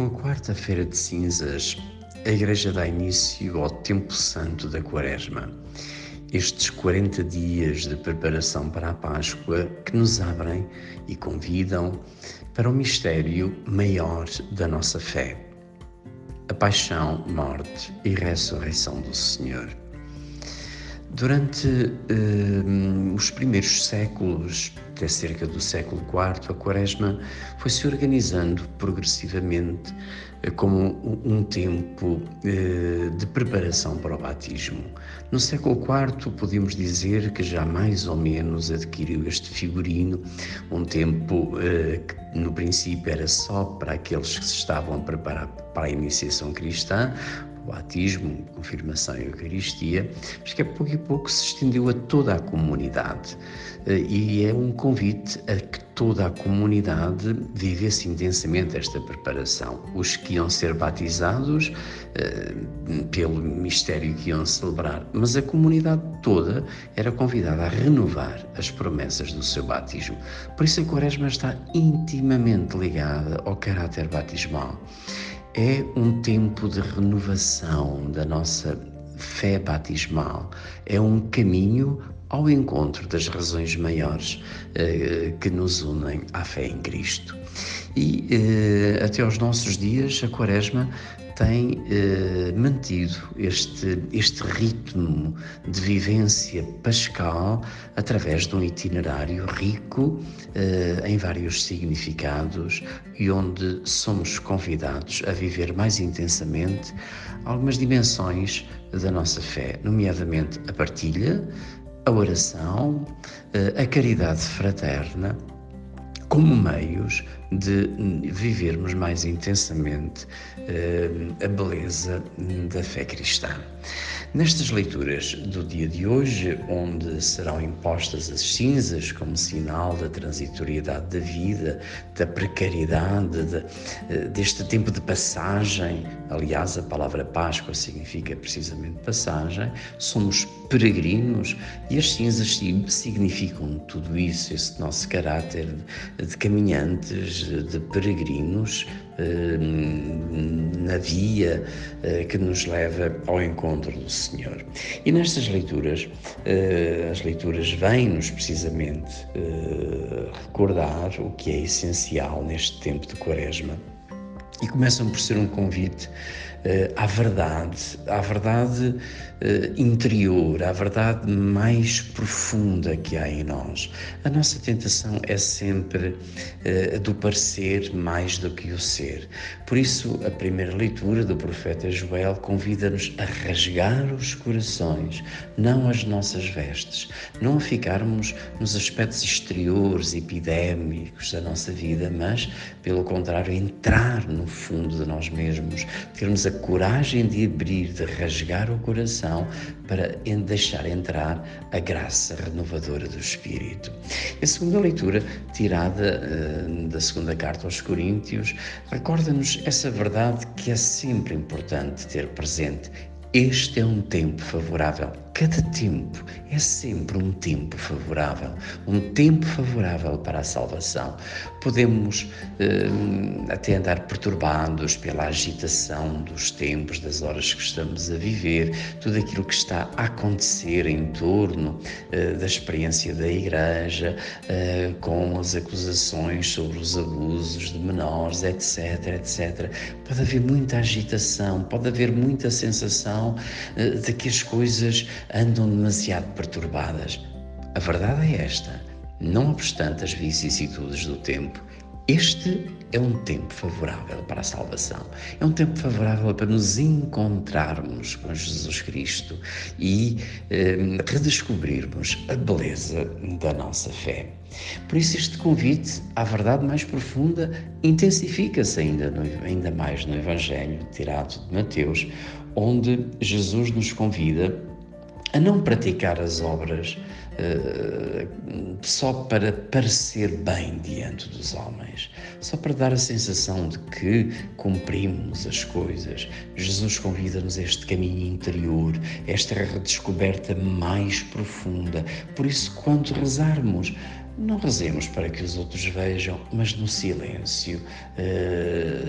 Com a quarta-feira de cinzas, a Igreja dá início ao Tempo Santo da Quaresma. Estes 40 dias de preparação para a Páscoa que nos abrem e convidam para o mistério maior da nossa fé: a paixão, morte e ressurreição do Senhor. Durante uh, os primeiros séculos, até cerca do século IV, a Quaresma foi se organizando progressivamente uh, como um tempo uh, de preparação para o batismo. No século IV, podemos dizer que já mais ou menos adquiriu este figurino, um tempo que no princípio era só para aqueles que se estavam a preparar para a iniciação cristã, batismo, confirmação e Eucaristia, mas que a pouco e pouco se estendeu a toda a comunidade. Eh, e é um convite a que toda a comunidade vivesse intensamente esta preparação. Os que iam ser batizados eh, pelo mistério que iam celebrar, mas a comunidade toda era convidada a renovar as promessas do seu batismo. Por isso a Quaresma está intimamente ligada ao caráter batismal é um tempo de renovação da nossa fé batismal, é um caminho ao encontro das razões maiores eh, que nos unem à fé em Cristo. E eh, até aos nossos dias, a Quaresma tem eh, mantido este, este ritmo de vivência pascal através de um itinerário rico eh, em vários significados e onde somos convidados a viver mais intensamente algumas dimensões da nossa fé, nomeadamente a partilha, a oração, eh, a caridade fraterna como meios de vivermos mais intensamente uh, a beleza da fé cristã. Nestas leituras do dia de hoje, onde serão impostas as cinzas como sinal da transitoriedade da vida, da precariedade, de, uh, deste tempo de passagem, aliás, a palavra Páscoa significa precisamente passagem, somos peregrinos e as cinzas significam tudo isso, esse nosso caráter de caminhantes de peregrinos eh, na via eh, que nos leva ao encontro do Senhor. E nestas leituras, eh, as leituras vêm-nos precisamente recordar o que é essencial neste tempo de Quaresma e começam por ser um convite uh, à verdade, à verdade uh, interior, à verdade mais profunda que há em nós. A nossa tentação é sempre uh, do parecer mais do que o ser. Por isso, a primeira leitura do profeta Joel convida-nos a rasgar os corações, não as nossas vestes, não a ficarmos nos aspectos exteriores, epidémicos da nossa vida, mas, pelo contrário, entrar no fundo de nós mesmos, termos a coragem de abrir, de rasgar o coração para deixar entrar a graça renovadora do Espírito. A segunda leitura, tirada uh, da segunda carta aos Coríntios, recorda-nos essa verdade que é sempre importante ter presente. Este é um tempo favorável Cada tempo é sempre um tempo favorável, um tempo favorável para a salvação. Podemos eh, até andar perturbados pela agitação dos tempos, das horas que estamos a viver, tudo aquilo que está a acontecer em torno eh, da experiência da Igreja, eh, com as acusações sobre os abusos de menores, etc, etc. Pode haver muita agitação, pode haver muita sensação eh, de que as coisas andam demasiado perturbadas. A verdade é esta: não obstante as vicissitudes do tempo, este é um tempo favorável para a salvação. É um tempo favorável para nos encontrarmos com Jesus Cristo e eh, redescobrirmos a beleza da nossa fé. Por isso, este convite à verdade mais profunda intensifica-se ainda, ainda mais no Evangelho tirado de Mateus, onde Jesus nos convida a não praticar as obras uh, só para parecer bem diante dos homens, só para dar a sensação de que cumprimos as coisas. Jesus convida-nos a este caminho interior, esta redescoberta mais profunda. Por isso, quando rezarmos, não rezemos para que os outros vejam, mas no silêncio, eh,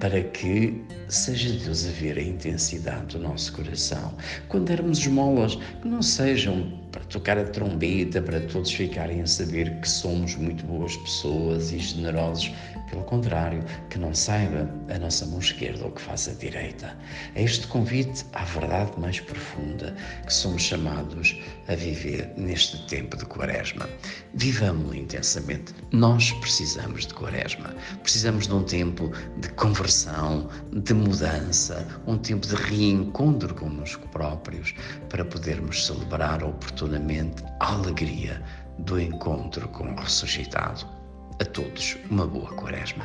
para que seja Deus a ver a intensidade do nosso coração. Quando dermos esmolas, que não sejam para tocar a trombeta, para todos ficarem a saber que somos muito boas pessoas e generosos. Pelo contrário, que não saiba a nossa mão esquerda o que faz a direita. É este convite à verdade mais profunda que somos chamados a viver neste tempo de Quaresma. Vivamos-lo intensamente. Nós precisamos de Quaresma. Precisamos de um tempo de conversão, de mudança, um tempo de reencontro connosco próprios para podermos celebrar oportunamente a alegria do encontro com o ressuscitado. A todos, uma boa Quaresma.